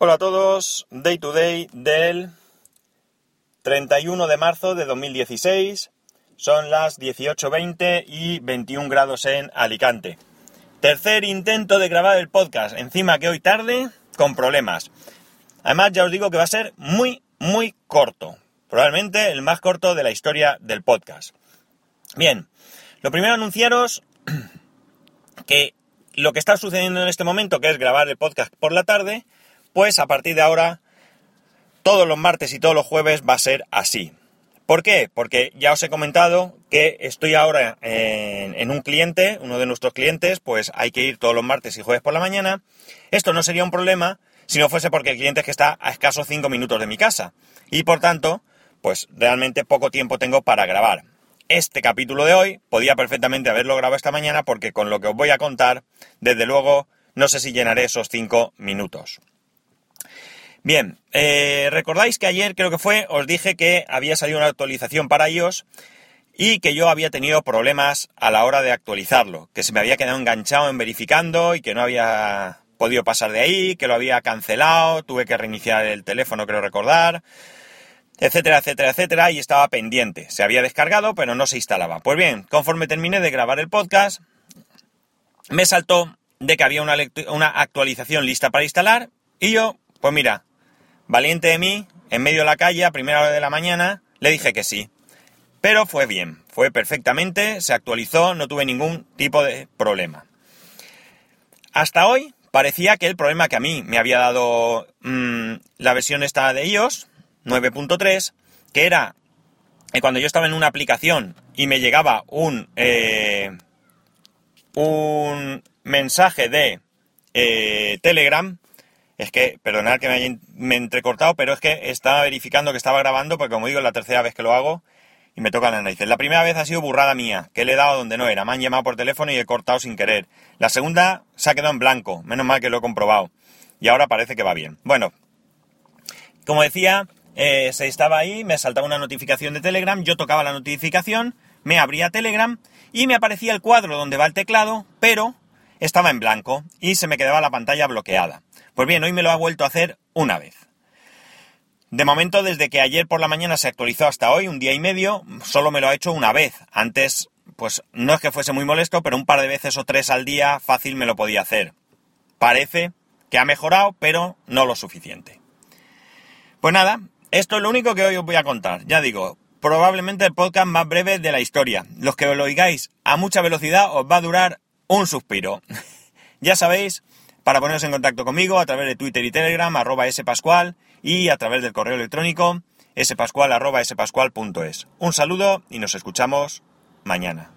Hola a todos, Day to Day del 31 de marzo de 2016. Son las 18.20 y 21 grados en Alicante. Tercer intento de grabar el podcast, encima que hoy tarde, con problemas. Además ya os digo que va a ser muy, muy corto. Probablemente el más corto de la historia del podcast. Bien, lo primero anunciaros que lo que está sucediendo en este momento, que es grabar el podcast por la tarde, pues a partir de ahora, todos los martes y todos los jueves va a ser así. ¿Por qué? Porque ya os he comentado que estoy ahora en, un cliente, uno de nuestros clientes, pues hay que ir todos los martes y jueves por la mañana. Esto no sería un problema si no fuese porque el cliente es que está a escasos 5 minutos de mi casa. Y por tanto, pues realmente poco tiempo tengo para grabar. Este capítulo de hoy podía perfectamente haberlo grabado esta mañana porque con lo que os voy a contar, desde luego, no sé si llenaré esos 5 minutos. Bien, eh, recordáis que ayer creo que fue, os dije que había salido una actualización para iOS y que yo había tenido problemas a la hora de actualizarlo, que se me había quedado enganchado en verificando y que no había podido pasar de ahí, que lo había cancelado, tuve que reiniciar el teléfono, creo recordar, etcétera, etcétera, etcétera, y estaba pendiente. Se había descargado, pero no se instalaba. Pues bien, conforme terminé de grabar el podcast, me saltó de que había una, una actualización lista para instalar y yo, pues mira, Valiente de mí, en medio de la calle, a primera hora de la mañana, le dije que sí. Pero fue bien, fue perfectamente, se actualizó, no tuve ningún tipo de problema. Hasta hoy parecía que el problema que a mí me había dado mm, la versión esta de iOS 9.3, que era que cuando yo estaba en una aplicación y me llegaba un, eh, un mensaje de eh, Telegram, es que, perdonad que me haya me entrecortado, pero es que estaba verificando que estaba grabando, porque como digo, es la tercera vez que lo hago y me tocan las narices. La primera vez ha sido burrada mía, que le he dado donde no era. Me han llamado por teléfono y he cortado sin querer. La segunda se ha quedado en blanco, menos mal que lo he comprobado. Y ahora parece que va bien. Bueno, como decía, eh, se estaba ahí, me saltaba una notificación de Telegram, yo tocaba la notificación, me abría Telegram y me aparecía el cuadro donde va el teclado, pero estaba en blanco y se me quedaba la pantalla bloqueada. Pues bien, hoy me lo ha vuelto a hacer una vez. De momento, desde que ayer por la mañana se actualizó hasta hoy, un día y medio, solo me lo ha hecho una vez. Antes, pues no es que fuese muy molesto, pero un par de veces o tres al día fácil me lo podía hacer. Parece que ha mejorado, pero no lo suficiente. Pues nada, esto es lo único que hoy os voy a contar. Ya digo, probablemente el podcast más breve de la historia. Los que lo oigáis a mucha velocidad os va a durar un suspiro. ya sabéis para poneros en contacto conmigo a través de Twitter y Telegram, arroba spascual, y a través del correo electrónico spascual arroba spascual.es. Un saludo y nos escuchamos mañana.